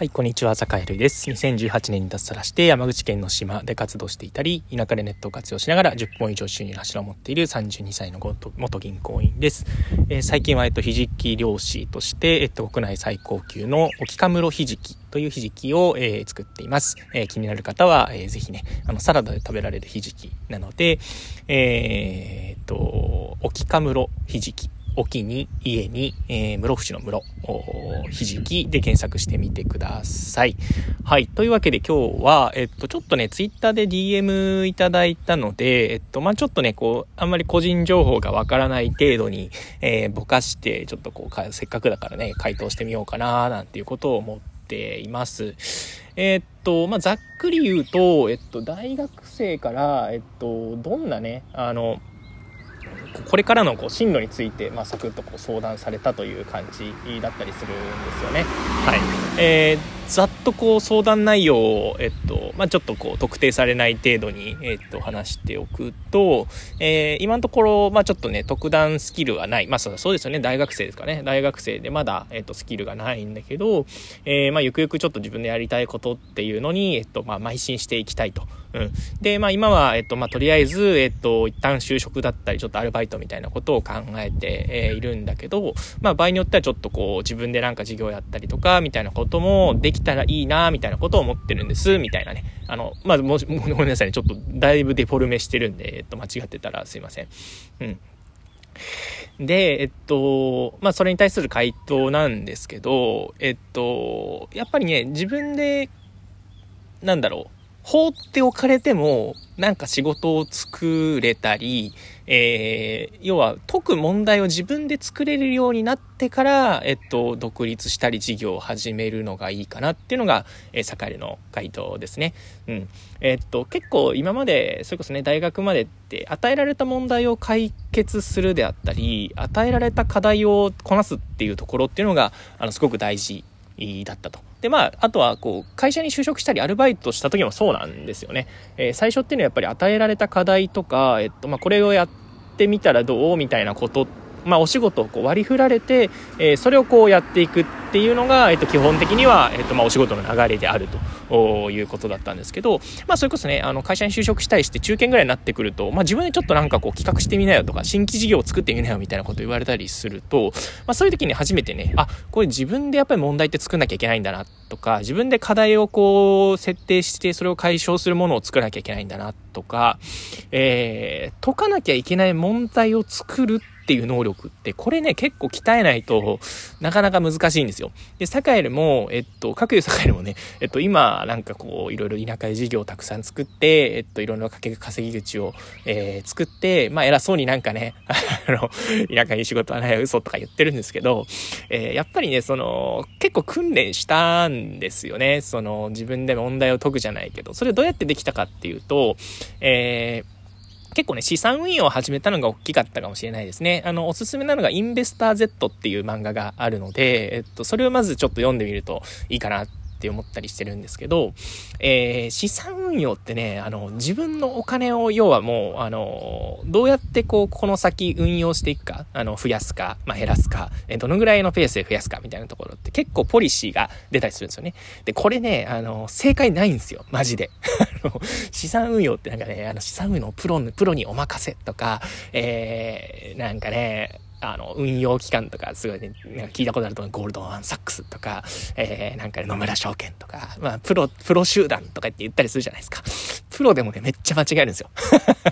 はい、こんにちは、坂井るです。2018年に脱サラして山口県の島で活動していたり、田舎でネットを活用しながら10本以上収入の柱を持っている32歳の元銀行員です。えー、最近は、えっと、ひじき漁師として、えっと、国内最高級の沖カムロひじきというひじきを、えー、作っています。えー、気になる方は、えー、ぜひね、あの、サラダで食べられるひじきなので、えー、っと、沖カムロひじき沖に、家に、えー、室伏の室、ひじきで検索してみてください。はい。というわけで今日は、えっと、ちょっとね、ツイッターで DM いただいたので、えっと、まあ、ちょっとね、こう、あんまり個人情報がわからない程度に、えー、ぼかして、ちょっとこう、せっかくだからね、回答してみようかな、なんていうことを思っています。えー、っと、まあ、ざっくり言うと、えっと、大学生から、えっと、どんなね、あの、これからのこう進路について、まあ、サクッとこう相談されたという感じだったりするんですよね。はいえーざっとこう相談内容を、えっと、まあ、ちょっとこう特定されない程度に、えっと、話しておくと、えー、今のところ、まあ、ちょっとね、特段スキルはない。まあ、そうですよね。大学生ですかね。大学生でまだ、えっと、スキルがないんだけど、えー、まあ、ゆくゆくちょっと自分でやりたいことっていうのに、えっと、まあ、邁進していきたいと。うん。で、まあ、今は、えっと、まあ、とりあえず、えっと、一旦就職だったり、ちょっとアルバイトみたいなことを考えて、えー、いるんだけど、まあ、場合によってはちょっとこう、自分でなんか事業やったりとか、みたいなことこともできたらいいな、みたいなみたいなことを思ってるんです、みたいなね。あの、まあ、もし、ごめんなさいね。ちょっとだいぶデフォルメしてるんで、えっと、間違ってたらすいません。うん。で、えっと、まあ、それに対する回答なんですけど、えっと、やっぱりね、自分で、なんだろう、放っておかれても、なんか仕事を作れたり、えー、要は解く問題を自分で作れるようになってから、えっと、独立したり事業を始めるのがいいかなっていうのが、えー、坂井の回答ですね。うん。えー、っと、結構今まで、それこそね、大学までって与えられた問題を解決するであったり、与えられた課題をこなすっていうところっていうのが、あの、すごく大事だったと。で、まあ、あとは、こう、会社に就職したり、アルバイトした時もそうなんですよね。えー、最初っていうのはやっぱり与えられた課題とか、えっと、まあ、これをやってみたらどうみたいなことってまあ、お仕事をこう割り振られて、えー、それをこうやっていくっていうのが、えっと、基本的には、えっと、まあ、お仕事の流れであるということだったんですけど、まあ、それこそね、あの、会社に就職したりして中堅ぐらいになってくると、まあ、自分でちょっとなんかこう企画してみなよとか、新規事業を作ってみなよみたいなこと言われたりすると、まあ、そういう時に初めてね、あ、これ自分でやっぱり問題って作んなきゃいけないんだなとか、自分で課題をこう、設定して、それを解消するものを作らなきゃいけないんだなとか、えー、解かなきゃいけない問題を作るってていう能力って、これね、結構鍛えないとなかなか難しいんですよ。で、サカエルも、えっと、各有サカエルもね、えっと、今、なんかこう、いろいろ田舎で事業をたくさん作って、えっと、いろんな稼ぎ口を、えー、作って、まあ、偉そうになんかね、あの、田舎に仕事はない嘘とか言ってるんですけど、えー、やっぱりね、その、結構訓練したんですよね。その、自分で問題を解くじゃないけど、それどうやってできたかっていうと、えー、結構ね、資産運用を始めたのが大きかったかもしれないですね。あの、おすすめなのがインベスター Z っていう漫画があるので、えっと、それをまずちょっと読んでみるといいかなって思ったりしてるんですけど、えー、資産運用ってね、あの、自分のお金を、要はもう、あの、どうやってこう、この先運用していくか、あの、増やすか、まあ、減らすか、えどのぐらいのペースで増やすか、みたいなところって結構ポリシーが出たりするんですよね。で、これね、あの、正解ないんですよ、マジで。あの、資産運用ってなんかね、あの、資産運用のプロ、プロにお任せとか、えー、なんかね、あの、運用機関とか、すごいね、なんか聞いたことあると思う、ゴールドマンサックスとか、えー、なんか野村証券とか、まあ、プロ、プロ集団とかって言ったりするじゃないですか。プロでもね、めっちゃ間違えるんですよ。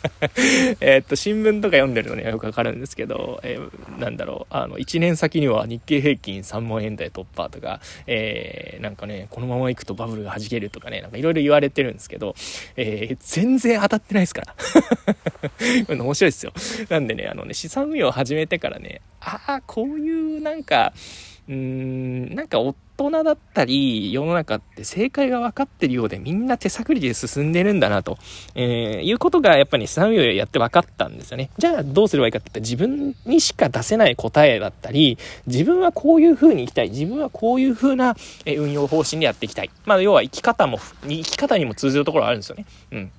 えっと、新聞とか読んでるのね、よくわかるんですけど、えー、なんだろう、あの、1年先には日経平均3万円台突破とか、えー、なんかね、このまま行くとバブルが弾けるとかね、なんかいろいろ言われてるんですけど、えー、全然当たってないですから。面白いですよ。なんでね、あのね、資産運用を始めてからね、ああ、こういうなんか、うーん、なんか大大人だったり、世の中って正解が分かってるようでみんな手探りで進んでるんだなと、えー、いうことがやっぱり資産運用やって分かったんですよね。じゃあどうすればいいかって言ったら自分にしか出せない答えだったり、自分はこういう風に生きたい、自分はこういう風な運用方針でやっていきたい。まあ要は生き方も、生き方にも通ずるところあるんですよね。うん。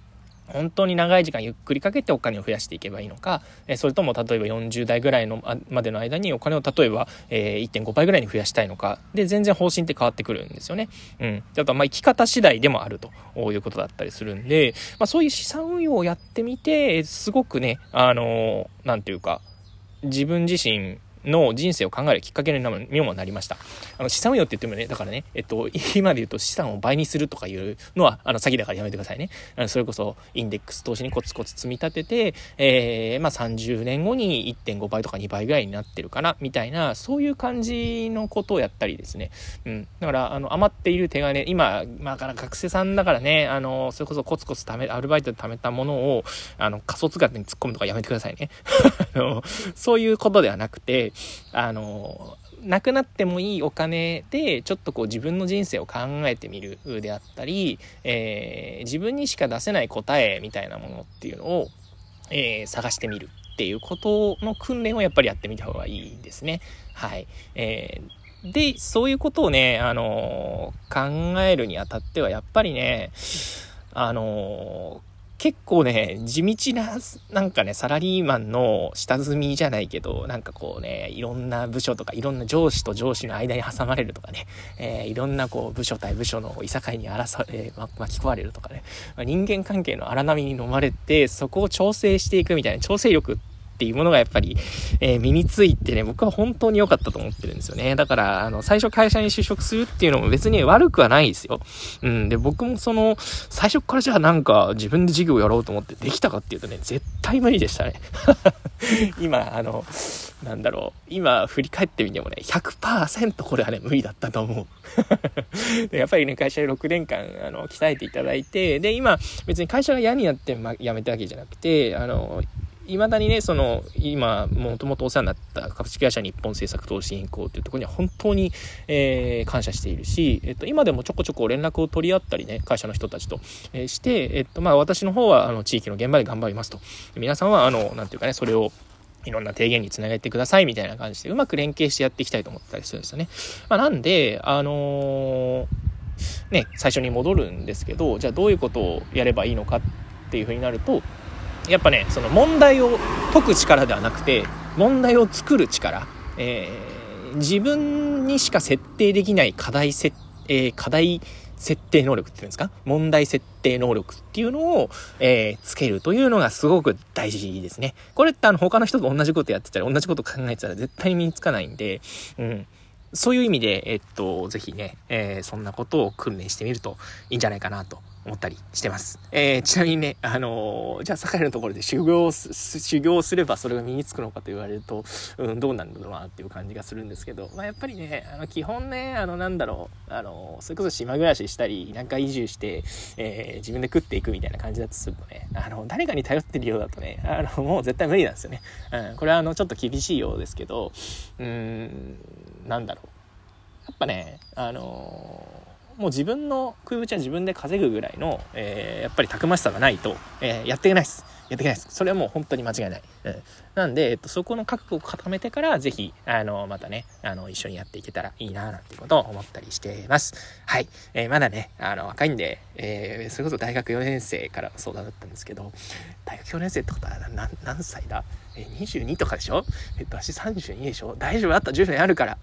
本当に長い時間ゆっくりかけてお金を増やしていけばいいのか、えそれとも例えば40代ぐらいのまでの間にお金を例えば、え、1.5倍ぐらいに増やしたいのかで全然方針って変わってくるんですよね。うん。あとまあ生き方次第でもあるということだったりするんで、まあ、そういう資産運用をやってみてすごくねあのー、て言うか自分自身の人生を考えるきっかけにもなりました。あの、資産運用って言ってもね、だからね、えっと、今で言うと資産を倍にするとかいうのは、あの、詐欺だからやめてくださいね。あのそれこそ、インデックス投資にコツコツ積み立てて、えー、まあ、30年後に1.5倍とか2倍ぐらいになってるかな、みたいな、そういう感じのことをやったりですね。うん。だから、あの、余っている手金、今、まあ、から学生さんだからね、あの、それこそコツコツ貯め、アルバイトで貯めたものを、あの、仮想通貨に突っ込むとかやめてくださいね。あの、そういうことではなくて、あの、なくなってもいいお金で、ちょっとこう自分の人生を考えてみるであったり、えー、自分にしか出せない答えみたいなものっていうのを、えー、探してみるっていうことの訓練をやっぱりやってみた方がいいですね。はい。えー、で、そういうことをね、あの考えるにあたっては、やっぱりね、あの結構ね、地道な、なんかね、サラリーマンの下積みじゃないけど、なんかこうね、いろんな部署とか、いろんな上司と上司の間に挟まれるとかね、えー、いろんなこう、部署対部署のいさかいに争、えー、巻き込まれるとかね、まあ、人間関係の荒波に飲まれて、そこを調整していくみたいな、調整力ってていうものがやっぱり、えー、身についてね、僕は本当に良かったと思ってるんですよね。だから、あの、最初会社に就職するっていうのも別に悪くはないですよ。うん。で、僕もその、最初からじゃあなんか自分で授業やろうと思ってできたかっていうとね、絶対無理でしたね。今、あの、なんだろう、今振り返ってみてもね、100%これはね、無理だったと思う。でやっぱりね、会社で6年間、あの、鍛えていただいて、で、今、別に会社が嫌になって、ま、辞めたわけじゃなくて、あの、いまだにね、その、今、もともとお世話になった株式会社日本政策投資銀行というところには本当に、えー、感謝しているし、えっと、今でもちょこちょこ連絡を取り合ったりね、会社の人たちと、えー、して、えっと、まあ、私の方は、あの、地域の現場で頑張りますと。皆さんは、あの、なんていうかね、それを、いろんな提言につなげてくださいみたいな感じでうまく連携してやっていきたいと思ったりするんですよね。まあ、なんで、あのー、ね、最初に戻るんですけど、じゃあどういうことをやればいいのかっていうふうになると、やっぱねその問題を解く力ではなくて問題を作る力、えー、自分にしか設定できない課題設、えー、課題設定能力っていうんですか？問題設定能力っていうのを、えー、つけるというのがすごく大事ですね。これってあの他の人と同じことやってたら同じこと考えてたら絶対身につかないんで、うん。そういう意味で、えっと、ぜひね、えー、そんなことを訓練してみるといいんじゃないかなと思ったりしてます。えー、ちなみにね、あのー、じゃあ、酒井のところで修行す修行すればそれが身につくのかと言われると、うん、どうなんだろうなっていう感じがするんですけど、まあ、やっぱりね、あの、基本ね、あの、なんだろう、あの、それこそ島暮らししたり、田舎移住して、えー、自分で食っていくみたいな感じだとするとね、あの、誰かに頼ってるようだとね、あの、もう絶対無理なんですよね。うん、これはあの、ちょっと厳しいようですけど、うん、なんだろう。やっぱね、あのもう自分の食いぶちは自分で稼ぐぐらいの、えー、やっぱりたくましさがないと、えー、やっていけないです。やっていけないです。それはもう本当に間違いない。うん。なんで、えっと、そこの覚悟を固めてから、ぜひ、あの、またね、あの、一緒にやっていけたらいいな、なんていうことを思ったりしています。はい。えー、まだね、あの、若いんで、えー、それこそ大学4年生から相談だったんですけど、大学4年生ってことは何何歳だ？え、22とかでしょ？えっと、私32でしょ？大丈夫？あった10年あるから。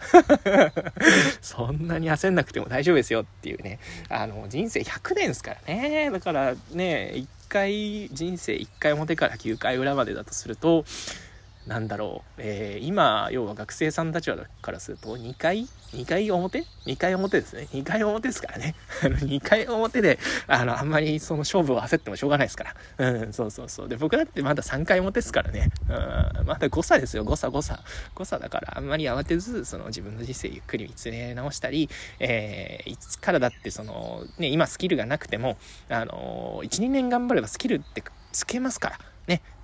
そんなに焦んなくても大丈夫ですよっていうね。あの、人生100年ですからね。だからね、回、人生1回表から9回裏までだとすると、なんだろう、えー、今、要は学生さんたちからすると、2回 ?2 回表 ?2 回表ですね。2回表ですからね。2回表で、あの、あんまりその勝負を焦ってもしょうがないですから。うん、そうそうそう。で、僕だってまだ3回表ですからね。うん、まだ誤差ですよ、誤差、誤差。誤差だから、あんまり慌てず、その自分の人生ゆっくり見つめ直したり、えー、いつからだってその、ね、今スキルがなくても、あの、1、2年頑張ればスキルってつけますから。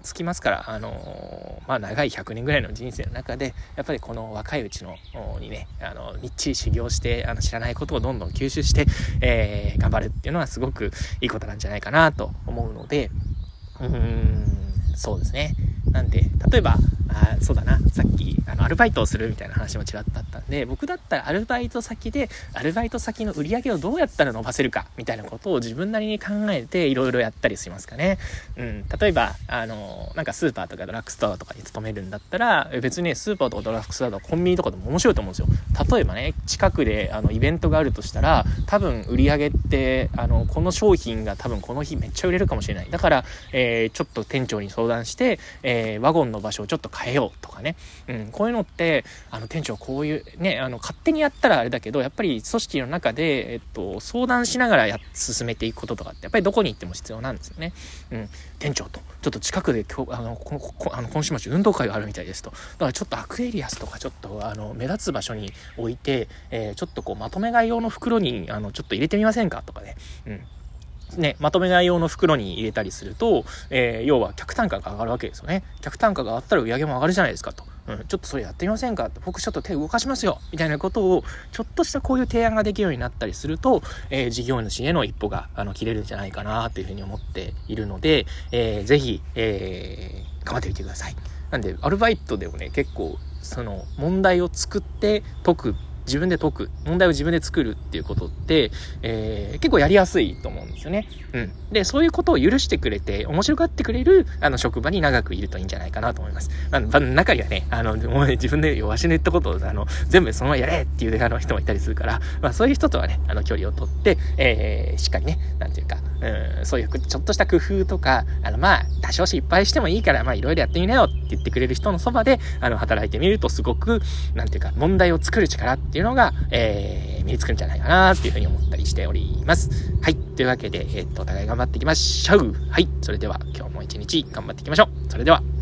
つきますから、あの、まあ、長い100年ぐらいの人生の中で、やっぱりこの若いうちの、にね、あの、みっちり修行して、あの、知らないことをどんどん吸収して、えー、頑張るっていうのはすごくいいことなんじゃないかなと思うので、うーん、そうですね。なんで、例えば、あそうだな。さっきあのアルバイトをするみたいな話もちらっとあったんで僕だったらアルバイト先でアルバイト先の売り上げをどうやったら伸ばせるかみたいなことを自分なりに考えていろいろやったりしますかね、うん、例えばあのなんかスーパーとかドラッグストアとかに勤めるんだったら別にねスーパーとかドラッグストアとかコンビニとかでも面白いと思うんですよ。例えばね近くであのイベントがあるとしたら多分売り上げってあのこの商品が多分この日めっちゃ売れるかもしれない。だから、えー、ちょっと店長に相談して、えー、ワゴンの場所をちょっと変え変えようとかね、うん、こういうのってあの店長こういうねあの勝手にやったらあれだけどやっぱり組織の中で、えっと、相談しながらや進めていくこととかってやっぱりどこに行っても必要なんですよね。うん、店長とちょっと近くで今日あのここあの今週末運動会があるみたいですと。だからちょっとアクエリアスとかちょっとあの目立つ場所に置いて、えー、ちょっとこうまとめ買い用の袋にあのちょっと入れてみませんかとかね、うん。ね、まとめ買い用の袋に入れたりすると、えー、要は客単価が上がるわけですよね。客単価が上がったら売り上げも上がるじゃないですかと。うん、ちょっとそれやってみませんか？僕ちょっと手動かしますよみたいなことを、ちょっとしたこういう提案ができるようになったりすると、えー、事業主への一歩が、あの、切れるんじゃないかなというふうに思っているので、えー、ぜひ、えー、頑張ってみてください。なんで、アルバイトでもね、結構、その、問題を作って解く自分で解く、問題を自分で作るっていうことって、えー、結構やりやすいと思うんですよね。うん。で、そういうことを許してくれて、面白がってくれる、あの、職場に長くいるといいんじゃないかなと思います。まあ、中にはね、あの、もう自分で、わしの言ったことを、あの、全部そのままやれっていうあの人もいたりするから、まあ、そういう人とはね、あの、距離を取って、えー、しっかりね、なんていうか、うん、そういうちょっとした工夫とか、あの、まあ、多少失敗してもいいから、まあ、いろいろやってみなよって言ってくれる人のそばで、あの、働いてみるとすごく、なんていうか、問題を作る力っていうのが、えー、身につくんじゃないかなっていうふうに思ったりしております。はい。というわけで、えー、っと、お互い頑張っていきましょう。はい。それでは、今日も一日頑張っていきましょう。それでは。